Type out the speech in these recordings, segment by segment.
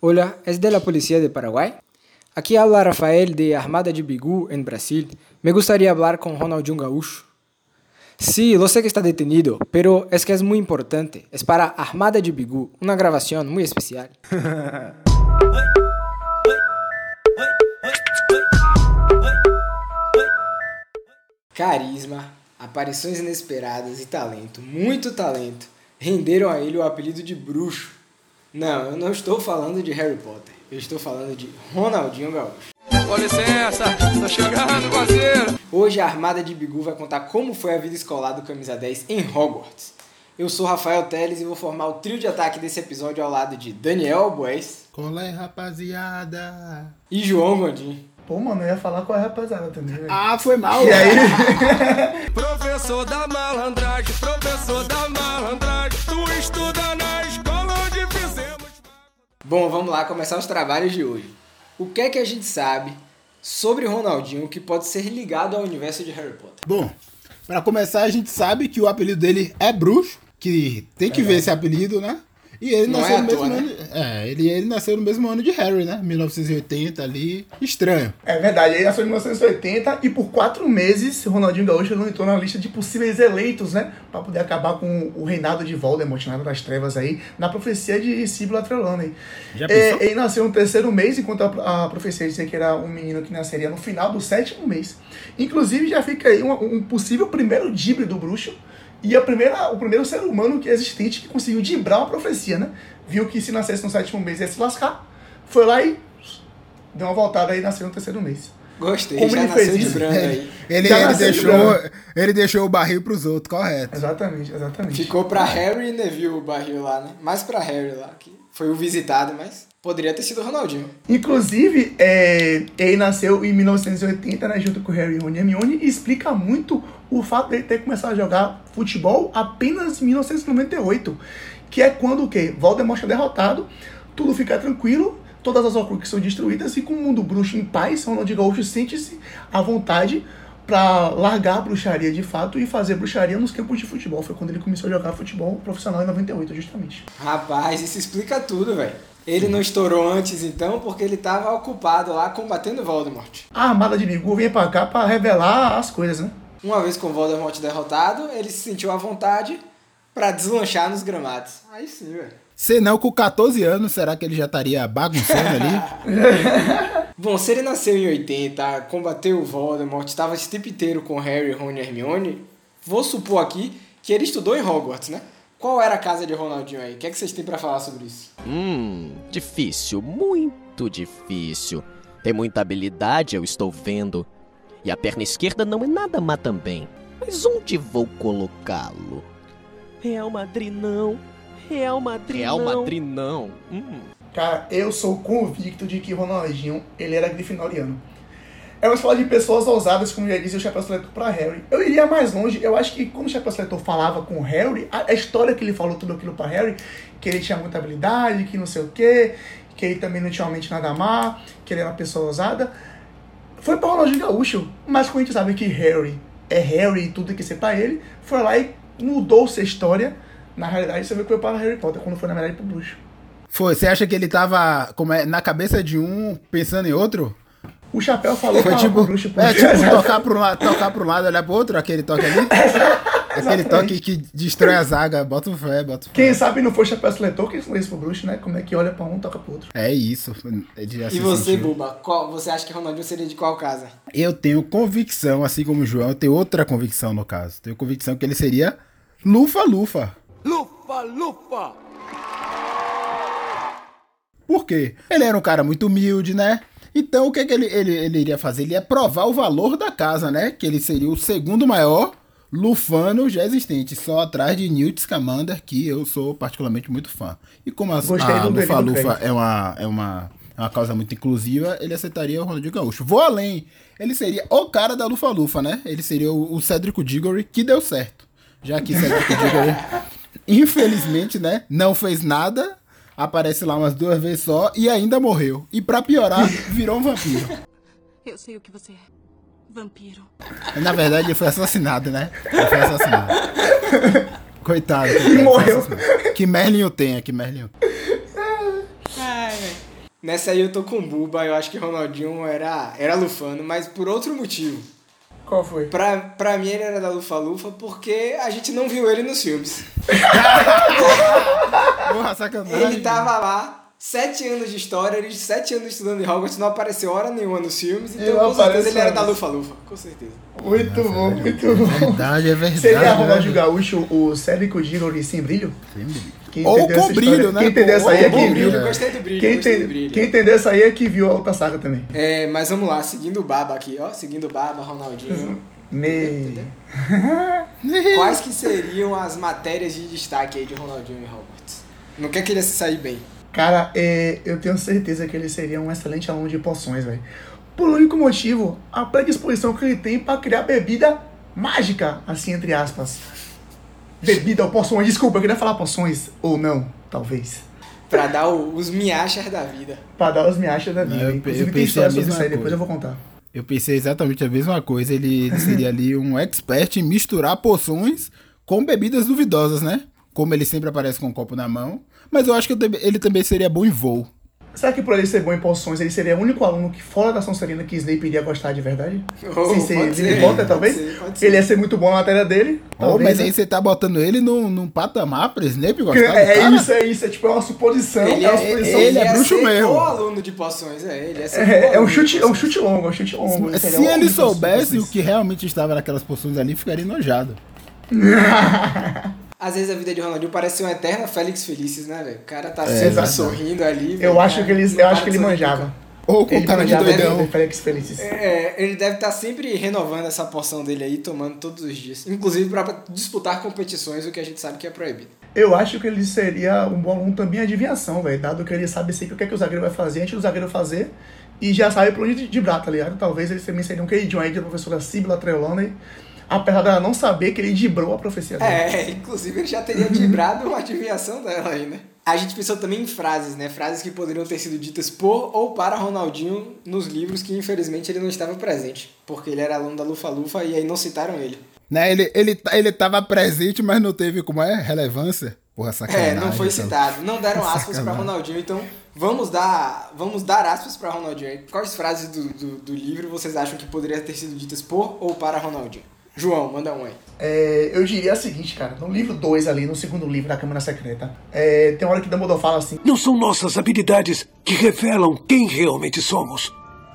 Hola, ¿es de la policía de Paraguay? Aquí habla Rafael de Armada de Bigu, en Brasil. Me gustaría hablar con Ronaldinho Gaúcho. Sí, lo sé que está detenido, pero es que es muy importante. Es para Armada de Bigu, una grabación muy especial. Carisma, aparições inesperadas e talento, muito talento, renderam a ele o apelido de bruxo. Não, eu não estou falando de Harry Potter, eu estou falando de Ronaldinho Gaúcho. Com licença, tô chegando, parceiro. Hoje a Armada de Bigu vai contar como foi a vida escolar do Camisa 10 em Hogwarts. Eu sou Rafael Teles e vou formar o trio de ataque desse episódio ao lado de Daniel Albués Cola aí, rapaziada. e João Gondim. Pô, mano, eu ia falar com a rapaziada também, velho. Ah, foi mal. E aí? Professor da malandragem, professor da malandragem. Tu estuda na escola. Bom, vamos lá começar os trabalhos de hoje. O que é que a gente sabe sobre Ronaldinho que pode ser ligado ao universo de Harry Potter? Bom, pra começar, a gente sabe que o apelido dele é bruxo, que tem que ver esse apelido, né? E ele Não nasceu é no mesmo toa, né? ano. É, ele, ele nasceu no mesmo ano de Harry, né? 1980 ali. Estranho. É verdade, ele nasceu em 1980 e por quatro meses Ronaldinho Gaúcho não entrou na lista de possíveis eleitos, né? Pra poder acabar com o reinado de Voldemort, nada das trevas aí, na profecia de Sibila Trelawney. Já É, ele nasceu no terceiro mês, enquanto a, a profecia dizia que era um menino que nasceria no final do sétimo mês. Inclusive, já fica aí um, um possível primeiro dibre do bruxo e a primeira, o primeiro ser humano que existente que conseguiu dibrar uma profecia, né? Viu que se nascesse no sétimo mês ia se lascar, foi lá e deu uma voltada aí e nasceu no terceiro mês. Gostei, Como já ele nasceu fez de isso? branco Ele, aí. ele, ele de deixou, branco. ele deixou o barril pros outros, correto. Exatamente, exatamente. Ficou pra Harry e Neville o barril lá, né? Mais pra Harry lá, que foi o visitado, mas poderia ter sido o Ronaldinho. Inclusive, é, ele nasceu em 1980, né, junto com o Harry Rony Hermione, e explica muito o fato dele ter começado a jogar futebol apenas em 1998, que é quando o quê? Voldemort é derrotado, tudo fica tranquilo, todas as Horcruxes são destruídas, e com o mundo bruxo em paz, Ronaldinho Gaúcho sente-se à vontade para largar a bruxaria de fato e fazer bruxaria nos campos de futebol. Foi quando ele começou a jogar futebol profissional em 98, justamente. Rapaz, isso explica tudo, velho. Ele não estourou antes, então, porque ele tava ocupado lá combatendo Voldemort. A armada de Bigu vem pra cá pra revelar as coisas, né? Uma vez com Voldemort derrotado, ele se sentiu à vontade pra deslanchar nos gramados. Aí sim, velho. Se não, com 14 anos, será que ele já estaria bagunçando ali? Bom, se ele nasceu em 80, combateu o Voldemort, estava esse tempo inteiro com Harry, Ron e Hermione, vou supor aqui que ele estudou em Hogwarts, né? Qual era a casa de Ronaldinho aí? O que, é que vocês têm pra falar sobre isso? Hum, difícil, muito difícil. Tem muita habilidade, eu estou vendo. E a perna esquerda não é nada má também. Mas onde vou colocá-lo? Real Madrid não. Real Madrid Real não. Madrid não. Hum. Cara, eu sou convicto de que Ronaldinho, ele era grifinoriano. É uma escola de pessoas ousadas, como já disse o Chapéu Seletor pra Harry. Eu iria mais longe, eu acho que quando o Chapéu Seletor falava com o Harry, a, a história que ele falou tudo aquilo pra Harry, que ele tinha muita habilidade, que não sei o quê, que ele também não tinha uma mente nada má, que ele era uma pessoa ousada, foi pra Ronaldinho Gaúcho. Mas como a gente sabe que Harry é Harry e tudo que ser pra ele, foi lá e mudou-se a história. Na realidade, você vê que foi para Harry Potter, quando foi na verdade pro bruxo. Foi, você acha que ele tava como é, na cabeça de um, pensando em outro? O Chapéu falou Foi pra- tipo, pro bruxo. pro é, tipo tocar para um lado, tocar para um lado, olhar pro outro, aquele toque ali. aquele toque que destrói a zaga, bota o fé, bota o fé. Quem sabe não foi Chapéu Seletor que ensinou isso pro bruxo, né? Como é que olha pra um, toca pro outro. É isso. Ele já E se você, sentiu. Buba, qual, você acha que Ronaldinho seria de qual casa? Eu tenho convicção, assim como o João, eu tenho outra convicção no caso. Tenho convicção que ele seria Lufa-Lufa. Lufa, lufa. Por quê? Ele era um cara muito humilde, né? Então o que, que ele, ele, ele iria fazer? Ele ia provar o valor da casa, né? Que ele seria o segundo maior lufano já existente, só atrás de Newt Scamander, que eu sou particularmente muito fã. E como a, Gostei a Lufa-Lufa crédito. é uma, é, uma, é uma causa muito inclusiva, ele aceitaria o Ronaldinho Gaúcho. Vou além, ele seria o cara da Lufa-Lufa, né? Ele seria o, o Cedric Diggory, que deu certo. Já que Cedric Diggory, infelizmente, né, não fez nada, aparece lá umas duas vezes só e ainda morreu. E pra piorar, virou um vampiro. Eu sei o que você é. Vampiro. Na verdade, ele foi assassinado, né? Ele foi assassinado. Coitado. coitado, morreu. assassinado. Que Merlin o tenha, que Merlin Ai. Nessa aí eu tô com o Buba, eu acho que Ronaldinho era, era lufano, mas por outro motivo. Qual foi? Pra, pra mim ele era da Lufa Lufa porque a gente não viu ele nos filmes. Porra, sacanagem. Ele tava lá, sete anos de história, ele sete anos estudando em Hogwarts, não apareceu hora nenhuma nos filmes, então Ele com certeza ele era da nisso. Lufa Lufa, com certeza. Muito bom, muito bom. Verdade, é verdade. Seria Ronaldinho né? Gaúcho o Cédrico Gigori sem brilho? Quem Ou entendeu com brilho, né? Quem entendeu essa aí é Ou com que brilho, viu. é. Gostei do brilho, Quem, gostei do brilho. quem entendeu essa aí é que viu a outra saga também. É, mas vamos lá, seguindo o Baba aqui, ó, seguindo o Baba, Ronaldinho. Me... Quais que seriam as matérias de destaque aí de Ronaldinho em Hogwarts? Não quer que ele se sair bem. Cara, é, eu tenho certeza que ele seria um excelente aluno de poções, velho. Por único motivo, a predisposição que ele tem pra criar bebida mágica, assim, entre aspas. Bebida ou poções, desculpa, eu queria falar poções, ou não, talvez. Pra dar o- os miachas da vida. Pra dar os miachas da vida. Não, eu- Inclusive eu tem pensei a história sobre mesma isso aí, depois coisa. eu vou contar. Eu pensei exatamente a mesma coisa. Ele, ele seria ali um expert em misturar poções com bebidas duvidosas, né? Como ele sempre aparece com um copo na mão. Mas eu acho que ele também seria bom em voo. Será que por ele ser bom em poções, ele seria o único aluno que fora da Sonserina que Snape iria gostar de verdade? Oh, Sem ser pode Billy ser, Potter, pode talvez? ser, pode ser. Ele ia ser muito bom na matéria dele. Oh, talvez, mas né? aí você tá botando ele num, num patamar pra Snape gostar do É cara? isso, é isso. É tipo é uma suposição. Ele é uma é, suposição. ele é bruxo mesmo. o aluno de poções, é, ele É, o é um chute, é um chute longo, é um chute longo. Ele Se o ele das soubesse o que realmente estava naquelas poções ali, ficaria enojado. Às vezes a vida de Ronaldinho parece uma eterna Félix Felices, né, velho? O cara tá É, sempre sorrindo ali. Eu velho, acho cara, que ele, eu para acho que ele manjava. nunca. Ou com Ele cara de doidão. Félix Felices. É, ele deve estar sempre renovando essa porção dele aí, tomando todos os dias. Inclusive pra disputar competições, o que a gente sabe que é proibido. Eu acho que ele seria um bom aluno também adivinhação, velho. Dado que ele sabe sempre o que, é que o zagueiro vai fazer antes do zagueiro fazer. E já sabe por onde de tá ligado? Talvez ele também seria um queridinho aí da professora Sibila Trelawney. Apesar dela não saber que ele dibrou a profecia dele. É, inclusive ele já teria dibrado uma adivinhação dela aí, né? A gente pensou também em frases, né? Frases que poderiam ter sido ditas por ou para Ronaldinho nos livros que infelizmente ele não estava presente. Porque ele era aluno da Lufa Lufa e aí não citaram ele. Né, ele, ele, ele tava presente, mas não teve, como é, relevância. Porra, sacanagem. É, não foi então. citado. Não deram aspas para. Ronaldinho, então vamos dar, vamos dar aspas para Ronaldinho. aí. Quais frases do, do, do livro vocês acham que poderiam ter sido ditas por ou para Ronaldinho? João, manda um aí. É, eu diria o seguinte, cara. No livro 2 ali, no segundo livro da Câmara Secreta, é, tem uma hora que Dumbledore fala assim... Não são nossas habilidades que revelam quem realmente somos.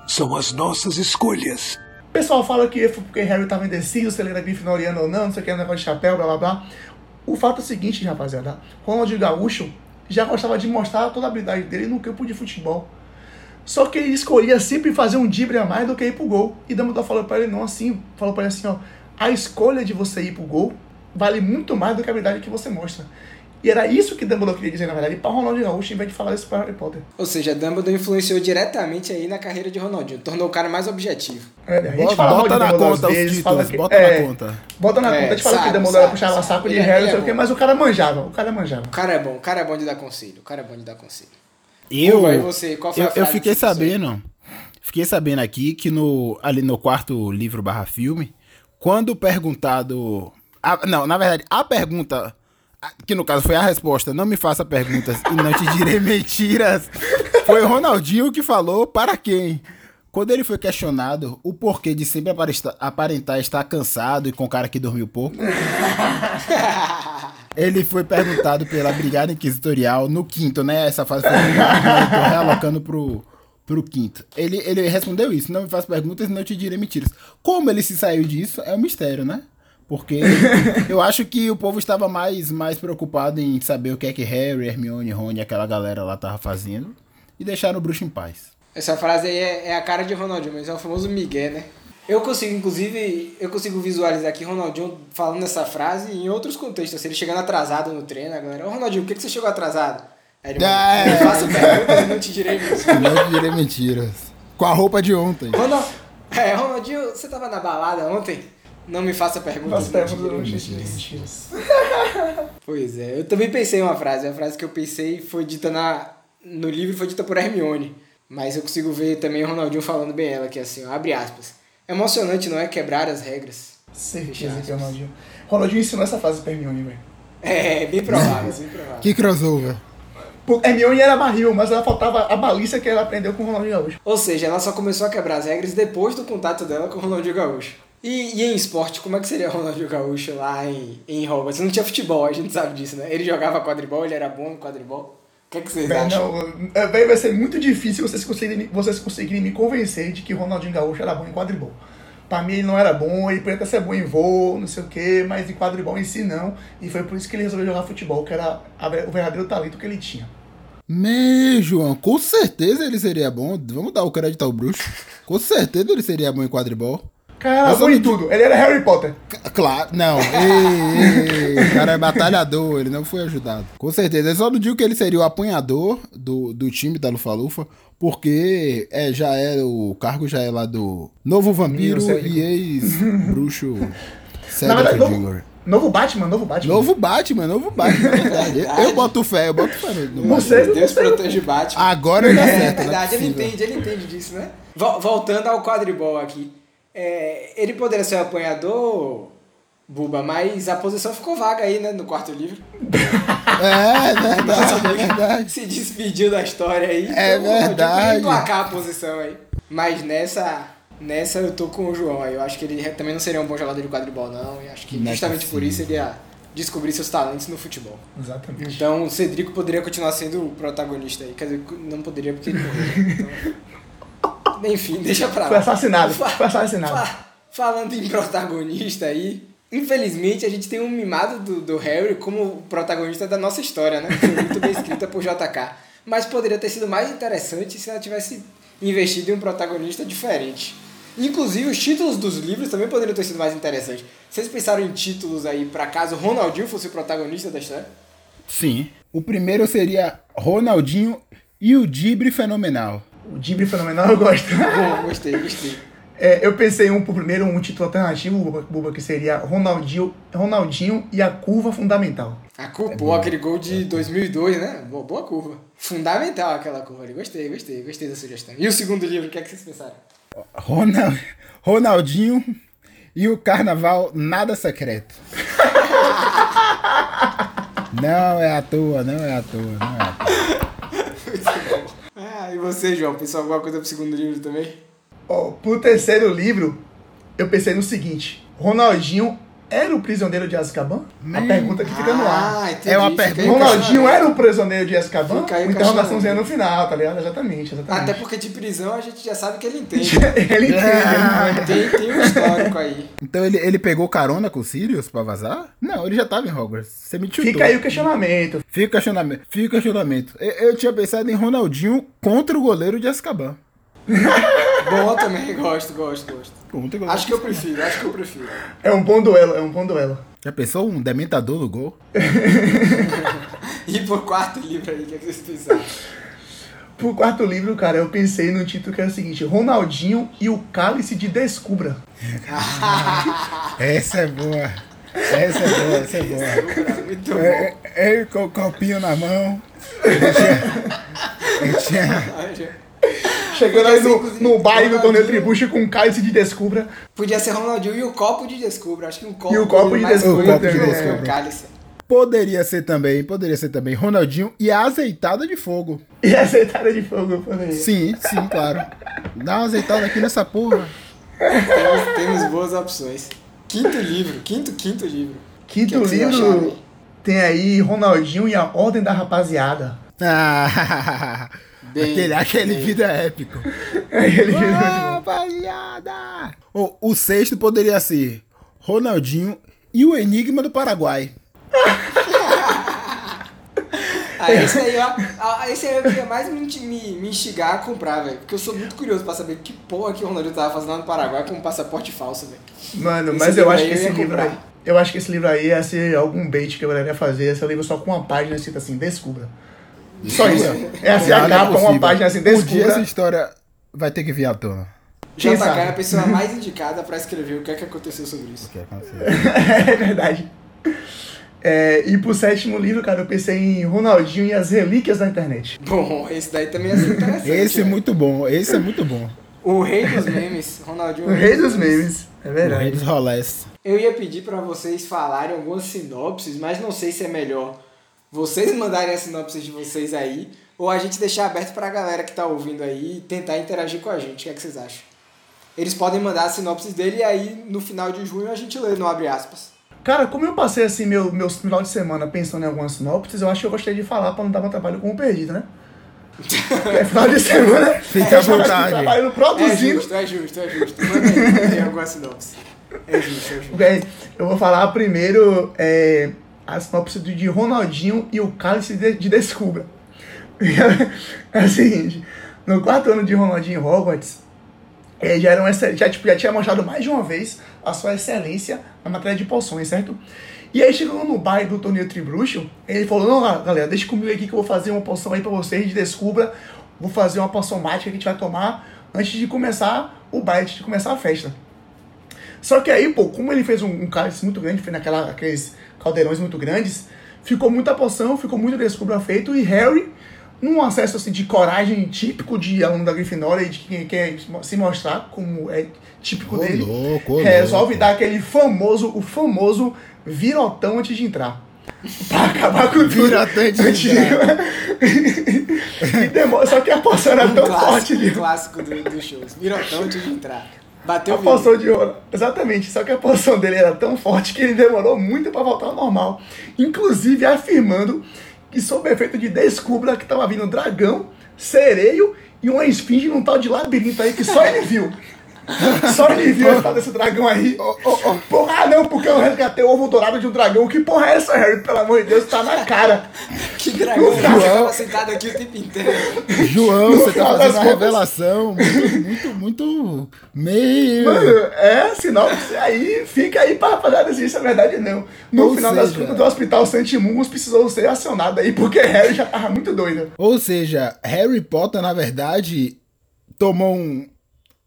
São as nossas escolhas. O pessoal fala que foi porque Harry tava indeciso se ele era grifinoriano ou não, não sei o que, negócio de chapéu, blá blá blá. O fato é o seguinte, rapaziada. Ronaldinho Gaúcho já gostava de mostrar toda a habilidade dele no campo de futebol. Só que ele escolhia sempre fazer um drible a mais do que ir pro gol. E Dumbledore falou pra ele não assim, falou pra ele assim, ó, a escolha de você ir pro gol vale muito mais do que a habilidade que você mostra. E era isso que Dumbledore queria dizer, na verdade, pra Ronaldinho Gaúcho, em vez de falar isso pra Harry Potter. Ou seja, Dumbledore influenciou diretamente aí na carreira de Ronaldinho, tornou o cara mais objetivo. É, a gente Bota- fala bota na Dumbledore conta às os vezes, títulos, fala que- bota é, na conta. Bota na É, conta, a gente fala sabe, que Dumbledore sabe, puxava sabe. saco de é- Harry, não sei é o quê, mas o cara manjava, o cara manjava. O cara é bom, o cara é bom de dar conselho, o cara é bom de dar conselho. Eu, Pô, e você, qual foi a eu, eu fiquei sabendo, fiquei sabendo aqui que no, ali no quarto livro barra filme, quando perguntado, a- não, na verdade, a pergunta, que no caso foi a resposta, não me faça perguntas e não te direi mentiras, foi o Ronaldinho que falou para quem? Quando ele foi questionado o porquê de sempre aparentar estar cansado e com cara que dormiu pouco, ele foi perguntado pela Brigada Inquisitorial no quinto, né? Essa fase foi realocando pro, pro quinto. Ele, ele respondeu isso: não me faça perguntas e não te direi mentiras. Como ele se saiu disso é um mistério, né? Porque eu acho que o povo estava mais, mais preocupado em saber o que é que Harry, Hermione, Rony e aquela galera lá tava fazendo e deixaram o bruxo em paz. Essa frase aí é, é a cara de Ronaldinho, mas é o famoso Miguel, né? Eu consigo, inclusive, eu consigo visualizar aqui Ronaldinho falando essa frase em outros contextos. Assim, ele chegando atrasado no treino, a galera, ô Ronaldinho, por que, que você chegou atrasado? Ah, é. eu faço perguntas e não te direi isso. Não te direi mentiras. Com a roupa de ontem. Ronald... É, Ronaldinho, você tava na balada ontem? Não me faça perguntas. Não te direi mentiras. mentiras. Pois é, eu também pensei em uma frase. A frase que eu pensei foi dita na, no livro foi dita por Hermione. Mas eu consigo ver também o Ronaldinho falando bem ela, que é assim, ó, abre aspas. Emocionante, não é? Quebrar as regras. Certeza que é o Ronaldinho. Ronaldinho ensinou essa frase pra Hermione, velho. É, bem provável, bem provável. Que crossover. Hermione era barril, mas ela faltava a balícia que ela aprendeu com o Ronaldinho Gaúcho. Ou seja, ela só começou a quebrar as regras depois do contato dela com o Ronaldinho Gaúcho. E, e em esporte, como é que seria o Ronaldinho Gaúcho lá em, em Hogwarts? Não tinha futebol, a gente sabe disso, né? Ele jogava quadribol, ele era bom no quadribol. O que, é que vocês Bem, acham? não, é, bem, vai ser muito difícil vocês conseguirem, vocês conseguirem me convencer de que o Ronaldinho Gaúcho era bom em quadribol. Pra mim ele não era bom, ele podia até ser bom em voo, não sei o que, mas em quadribol em si não. E foi por isso que ele resolveu jogar futebol, que era o verdadeiro talento que ele tinha. Me, João, com certeza ele seria bom. Vamos dar o crédito ao bruxo. Com certeza ele seria bom em quadribol. Cara, Mas não tudo. Ele era Harry Potter. C- Claro, não. Ei, ei, o cara é batalhador, ele não foi ajudado. Com certeza. Eu só não digo que ele seria o apanhador do, do time da Lufa-Lufa, porque é, já é o cargo já é lá do novo vampiro e ex-bruxo Na Cedric verdade, Diggory. novo, novo Batman, novo Batman. Novo Batman, novo Batman, é verdade. Eu, eu boto fé, eu boto fé no, no Você- Batman. Deus protege Batman. Agora ele É acerta, verdade, é ele entende, ele entende disso, né? Vol- Voltando ao quadribol aqui. É, ele poderia ser o apanhador, Buba, mas a posição ficou vaga aí, né, no quarto livro. É, verdade, é verdade. Se despediu da história aí. É então, podia verdade. emplacar a posição aí. Mas nessa, nessa eu tô com o João aí. Eu acho que ele também não seria um bom jogador de quadribol, não. E acho que Não é justamente por isso ele ia descobrir seus talentos no futebol. Exatamente. Então o Cedrico poderia continuar sendo o protagonista aí. Quer dizer, não poderia porque ele morreu. Então... Enfim, deixa pra lá. Foi assassinado, Fa- foi assassinado. fa- falando em protagonista aí, infelizmente a gente tem um mimado do, do Harry como protagonista da nossa história, né? Que Foi muito bem escrita por JK. Mas poderia ter sido mais interessante se ela tivesse investido em um protagonista diferente. Inclusive, os títulos dos livros também poderiam ter sido mais interessantes. Vocês pensaram em títulos aí pra caso Ronaldinho fosse o protagonista da história? Sim. O primeiro seria Ronaldinho e o Dibre Fenomenal. O Dibre fenomenal eu gosto. Bom, gostei, gostei. É, eu pensei um pro primeiro, um título alternativo, Buba, que seria Ronaldinho, Ronaldinho e a curva fundamental. A curva, pô, aquele gol de 2002, né? Boa, boa curva. Fundamental aquela curva ali. Gostei, gostei, gostei da sugestão. E o segundo livro, o que é que vocês pensaram? Ronald, Ronaldinho e o Carnaval Nada Secreto. Não é à toa, não é à toa, não é à toa. Ah, e você, João? Pensou alguma coisa pro segundo livro também? Ó, pro terceiro livro, eu pensei no seguinte: Ronaldinho era o prisioneiro de Azkaban? A pergunta que fica no ar. Ah, entendi. É uma pergunta. Ronaldinho era o prisioneiro de Azkaban? Uma interrogaçãozinha no final, tá ligado? Exatamente, exatamente. Até porque de prisão a gente já sabe que ele entende. Ele entende. tem, tem um histórico aí. Então ele, ele pegou carona com o Sirius pra vazar? Não, ele já tava em Hogwarts. Você me chutou. Fica aí o questionamento. Fica o questionamento. Fica o questionamento. Eu, eu tinha pensado em Ronaldinho contra o goleiro de Azkaban. Bom também, gosto, gosto, gosto. Contra o goleiro Acho que eu prefiro, acho que eu prefiro. É um bom duelo, é um bom duelo. Já pensou um dementador no gol? E por quarto livro aí, o que, é que vocês pensaram? Pro quarto livro, cara, eu pensei no título que era o seguinte: Ronaldinho e o cálice de Descubra. Essa é boa. Essa é boa, essa é boa. Muito bom. É, é, Ele com o copinho na mão. Ele tinha. Ele tinha Chegando aí no, no baile do torneio. Tribucho com um cálice de Descubra. Podia ser Ronaldinho e o copo de descubra. Acho que um copo, E o copo de descubra bonito também. que o Descubra. cálice. Poderia ser também, poderia ser também Ronaldinho e a azeitada de fogo. E aceitada de fogo, falei. Sim, sim, claro. Dá uma azeitada aqui nessa porra. Temos, temos boas opções. Quinto livro, quinto, quinto livro. Quinto O que é que livro tem aí Ronaldinho e a Ordem da Rapaziada. Ah, Bem, aquele, aquele bem. vídeo é épico. Ele Ah, Rapaziada! O, o sexto poderia ser Ronaldinho e o Enigma do Paraguai. Ah, esse aí, ó. Esse aí eu queria mais me, me, me instigar a comprar, velho. Porque eu sou muito curioso pra saber que porra que o Ronaldinho tava fazendo lá no Paraguai com um passaporte falso, velho. Mano, Esse mas eu acho que eu esse ia livro comprar. aí. Eu acho que esse livro aí ia ser algum bait que galera ia fazer. Esse livro só com uma página escrita assim, descubra. Só isso. É assim a Nada capa, uma página assim, Um dia essa história vai ter que vir à tona. Quem JK sabe? é a pessoa mais indicada pra escrever o que é que aconteceu sobre isso. O que aconteceu? é verdade. É, e pro sétimo livro, cara, eu pensei em Ronaldinho e as relíquias da internet. Bom, esse daí também ser interessante. Esse é velho. muito bom, esse é muito bom. O rei dos memes, Ronaldinho. O rei dos memes. É O rei verdade. dos rolés. Eu ia pedir pra vocês falarem algumas sinopses, mas não sei se é melhor vocês mandarem a sinopse de vocês aí, ou a gente deixar aberto pra galera que tá ouvindo aí tentar interagir com a gente. O que, é que vocês acham? Eles podem mandar a sinopse dele e aí no final de junho a gente lê no abre aspas. Cara, como eu passei assim meu, meu final de semana pensando em algumas sinopses, eu acho que eu gostaria de falar pra não dar trabalho como perdido, né? é final de semana. Fica à eu tava vontade. Trabalhando, É produzindo. justo, é justo, é justo. Manda aí, tem alguma sinopse. É justo, é justo. Bem, eu vou falar primeiro é, a sinopse de Ronaldinho e o cálice de, de Descubra. É o seguinte, no quarto ano de Ronaldinho Hogwarts, é, já, era um já, tipo, já tinha mostrado mais de uma vez a sua excelência na matéria de poções, certo? E aí chegando no baile do torneio Tribruxo, ele falou, não, galera, deixa comigo aqui que eu vou fazer uma poção aí pra vocês de Descubra, vou fazer uma poção mágica que a gente vai tomar antes de começar o baile, antes de começar a festa. Só que aí, pô, como ele fez um, um cálice muito grande, fez naquela, aqueles caldeirões muito grandes, ficou muita poção, ficou muito descubra feito, e Harry, num acesso assim, de coragem típico de aluno da Grifinória e de quem quer se mostrar como é típico Ô, dele, louco, resolve louco. dar aquele famoso, o famoso virotão antes de entrar. Pra acabar com tudo. Virotão antes de E demora- Só que a poção era Um tão forte clássico, de um clássico do, dos shows. Mirotão antes de entrar. Bateu A o de ouro. Exatamente. Só que a poção dele era tão forte que ele demorou muito pra voltar ao normal. Inclusive afirmando que sob efeito de descubra que tava vindo um dragão, sereio e uma esfinge num tal de labirinto aí que só ele viu. Só ele viu a desse dragão aí. Porra, ah, não, porque eu resgatei o ovo dourado de um dragão. Que porra é essa, Harry? Pelo amor de Deus, tá na cara. Que dragão, João. eu tava sentado aqui o tempo inteiro. João, No você tá fazendo das uma contas- revelação muito, muito, muito meio. Mano, é sinopse aí, fica aí pra rapaziada se isso é verdade ou não. No Ou final das seja- contas, o Hospital Santimungus precisou ser acionado aí, porque Harry já tava muito doido. Ou seja, Harry Potter, na verdade, tomou um.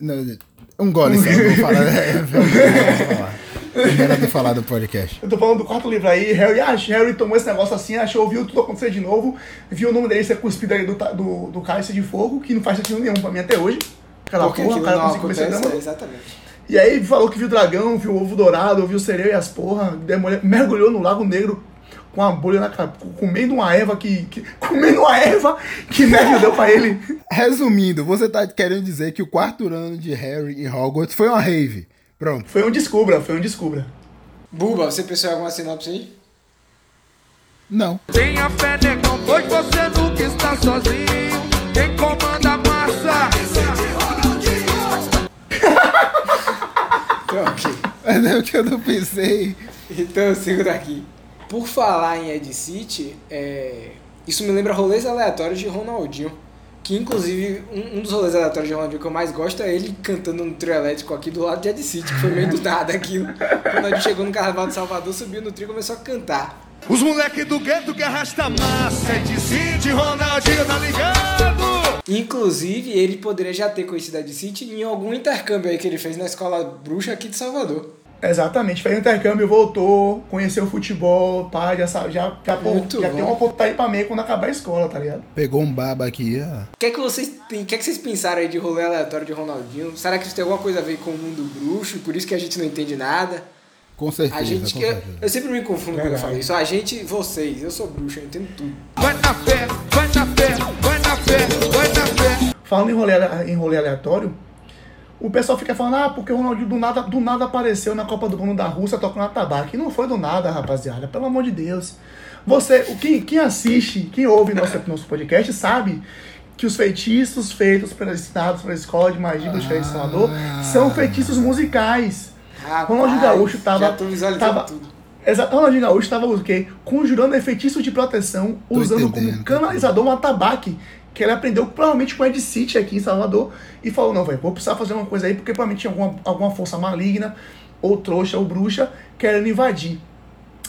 não, Um gole só, não vou falar. É, não vou falar. Melhor não falar do podcast. Eu tô falando do quarto livro aí, Harry, ah, Harry tomou esse negócio assim, achou, viu tudo acontecer de novo, viu o nome dele ser cuspido aí do, do, do cálice de fogo, que não faz sentido nenhum pra mim até hoje. Aquela Porque porra, o cara não conseguiu vencer é, Exatamente. E aí falou que viu o dragão, viu o ovo dourado, viu o sereio e as porra, demolha- mergulhou no Lago Negro com a bolha na cara, comendo uma erva que, que comendo uma erva que Merlin deu pra ele. Resumindo, você tá querendo dizer que o quarto ano de Harry em Hogwarts foi uma rave. Pronto. Foi um descubra, foi um descubra. Buba, você pensou em alguma sinopse aí? Não. Tenha fé, negão, pois você nunca está sozinho. Quem comanda a massa? Então, ok. Mas é o que eu não pensei. Então, segura aqui. Por falar em Ed City, é, isso me lembra rolês aleatórios de Ronaldinho. Que, inclusive, um, um dos rolês aleatórios de Ronaldinho que eu mais gosto é ele cantando no trio elétrico aqui do lado de Ed City, que foi meio do nada aquilo. Ronaldinho chegou no Carnaval de Salvador, subiu no trio e começou a cantar. Os moleque do gueto que arrasta massa. De Cid, Ronaldinho, tá ligado? Inclusive, ele poderia já ter conhecido Ed City em algum intercâmbio aí que ele fez na escola bruxa aqui de Salvador. Exatamente, fez intercâmbio, voltou, conheceu o futebol, pá, já sabe, já, já, pô, Muito já bom. tem uma oportunidade aí pra meio quando acabar a escola, tá ligado? Pegou um baba aqui, ó. O que é que vocês, que é que vocês pensaram aí de rolê aleatório de Ronaldinho? Será que isso tem alguma coisa a ver com o mundo bruxo? Por isso que a gente não entende nada? Com certeza. A gente com que. Eu, certeza. eu sempre me confundo quando eu falo isso. A gente, vocês, eu sou bruxo, eu entendo tudo. Vai na fé, vai na fé, vai na fé, vai na fé. Falando em rolê, em rolê aleatório, o pessoal fica falando, ah, porque o Ronaldinho do nada, do nada apareceu na Copa do Mundo da Rússia tocando atabaque. E não foi do nada, rapaziada, pelo amor de Deus. Você, o quem, quem assiste, quem ouve nosso, nosso podcast, sabe que os feitiços feitos pelos ensinados pela Escola de Magia do de Salvador são feitiços musicais. Rapaz, Ronaldinho Gaúcho tava. já tô visualizando tava, tudo. Exato, Ronaldinho Gaúcho estava o quê? Conjurando feitiços de proteção, Tô usando entendendo, como canalizador um atabaque, que ele aprendeu provavelmente com o Ed City aqui em Salvador, e falou, não, velho, vou precisar fazer uma coisa aí, porque provavelmente tinha alguma, alguma força maligna, ou trouxa, ou bruxa, querendo invadir.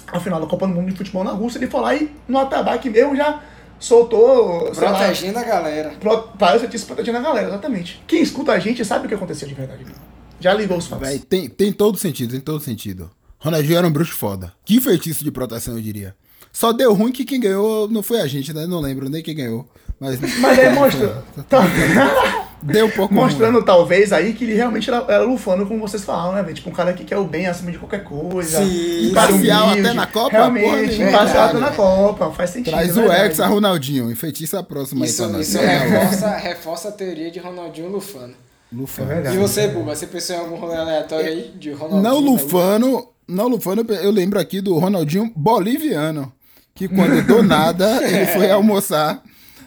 Afinal, da Copa do Mundo de Futebol na Rússia, ele foi lá e no atabaque mesmo já soltou, lá, Protegendo a galera. pro- vários feitiços protegendo a galera, exatamente. Quem escuta a gente sabe o que aconteceu de verdade. Já ligou os. Véi, tem, tem todo sentido, tem todo sentido. Ronaldinho era um bruxo foda. Que feitiço de proteção, eu diria. Só deu ruim que quem ganhou não foi a gente, né? Não lembro nem quem ganhou. Mas, Mas aí mostra. Tá- Deu um pouco ruim. Mostrando, talvez, aí que ele realmente era, era lufano, como vocês falaram, né, velho? Tipo, um cara que quer o bem acima de qualquer coisa. Sim. Imparcial até na Copa? Realmente, imparcial até na. Copa. Faz sentido. Traz é o. Hexa, Ronaldinho. Enfeitiça a próxima Isso, aí pra nós. isso reforça, reforça a teoria de Ronaldinho Lufano. Lufano. É verdade. E você, Buba, você pensou em algum rolê aleatório aí de Ronaldinho? Não da Lufano, não Lufano, eu lembro aqui do Ronaldinho boliviano, que quando do nada ele foi almoçar.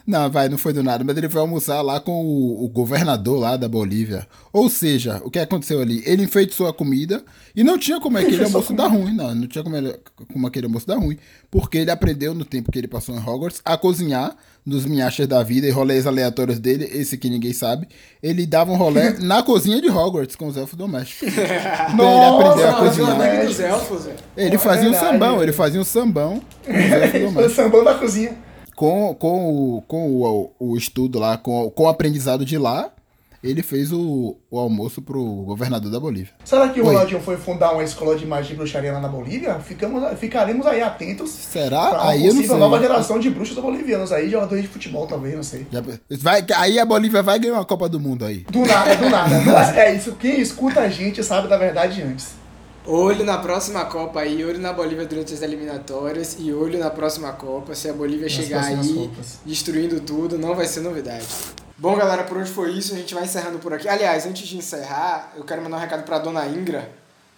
Não, vai, não foi do nada, mas ele foi almoçar lá com o, o governador lá da Bolívia. Ou seja, o que aconteceu ali? Ele enfeitiçou a comida e não tinha como aquele almoço dar ruim, não, não tinha como, ele- como aquele almoço dar ruim, porque ele aprendeu no tempo que ele passou em Hogwarts a cozinhar nos minhachas da vida e rolês aleatórios dele, esse que ninguém sabe. Ele dava um rolê na cozinha de Hogwarts com os elfos domésticos. Então ele aprendeu a cozinhar. elfos. Ele É fazia um verdade. sambão, ele fazia um sambão o sambão da cozinha. Com, com, o, com o, o estudo lá, com, com o aprendizado de lá, ele fez o, o almoço pro governador da Bolívia. Será que o Oi. Ronaldinho foi fundar uma escola de magia e bruxaria lá na Bolívia? Ficamos, ficaremos aí atentos. Será? Aí eu não sei. nova geração de bruxos bolivianos aí, jogadores de futebol talvez, não sei. Vai, aí a Bolívia vai ganhar uma Copa do Mundo aí. Do nada, do nada. Mas é isso, quem escuta a gente sabe da verdade antes. Olho na próxima Copa aí, olho na Bolívia durante as eliminatórias e olho na próxima Copa. Se a Bolívia Nas chegar aí Copas. destruindo tudo, não vai ser novidade. Bom, galera, por hoje foi isso. A gente vai encerrando por aqui. Aliás, antes de encerrar, eu quero mandar um recado pra dona Ingra.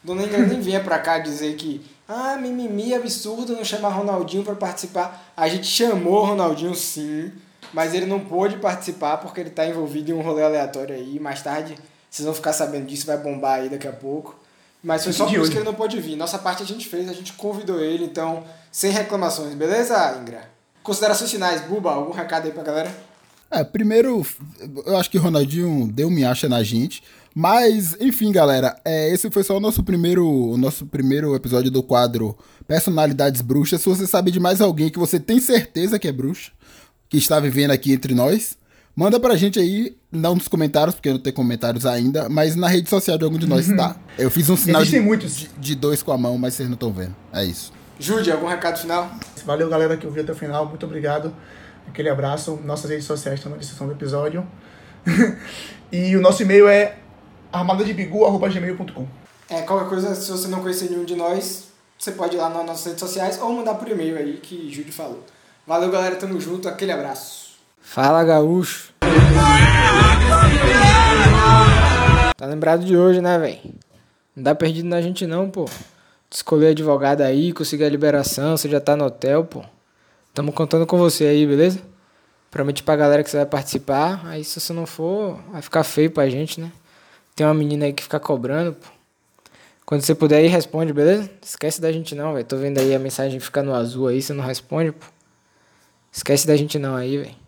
Dona Ingra nem venha pra cá dizer que ah, mimimi, absurdo não chamar Ronaldinho pra participar. A gente chamou o Ronaldinho sim, mas ele não pôde participar porque ele tá envolvido em um rolê aleatório aí. Mais tarde vocês vão ficar sabendo disso, vai bombar aí daqui a pouco. Mas foi só por isso que ele não pôde vir. Nossa parte a gente fez, a gente convidou ele, então, sem reclamações, beleza, Ingra? Considerações finais, Buba, algum recado aí pra galera? É, primeiro, eu acho que o Ronaldinho deu me acha na gente. Mas, enfim, galera, é, esse foi só o nosso primeiro, o nosso primeiro episódio do quadro Personalidades Bruxas. Se você sabe de mais alguém que você tem certeza que é bruxa, que está vivendo aqui entre nós, manda pra gente aí, não nos comentários, porque não tem comentários ainda, mas na rede social de algum de nós, tá? Eu fiz um sinal de, de, de dois com a mão, mas vocês não estão vendo. É isso. Jude, algum recado final? Valeu, galera, que ouviu até o final. Muito obrigado. Aquele abraço. Nossas redes sociais estão na descrição do episódio. e o nosso e-mail é armadadebigu.gmail.com É, qualquer coisa, se você não conhecer nenhum de nós, você pode ir lá nas nossas redes sociais ou mandar por e-mail aí que Jude falou. Valeu, galera, tamo junto, aquele abraço. Fala, gaúcho. Tá lembrado de hoje, né, velho? Não dá perdido na gente não, pô. Escolher advogado aí, conseguir a liberação, você já tá no hotel, pô. Tamo contando com você aí, beleza? Promete pra galera que você vai participar. Aí se você não for, vai ficar feio pra gente, né? Tem uma menina aí que fica cobrando, pô. Quando você puder aí, responde, beleza? Esquece da gente não, velho. Tô vendo aí a mensagem ficar no azul aí, você não responde, pô. Esquece da gente não aí, velho.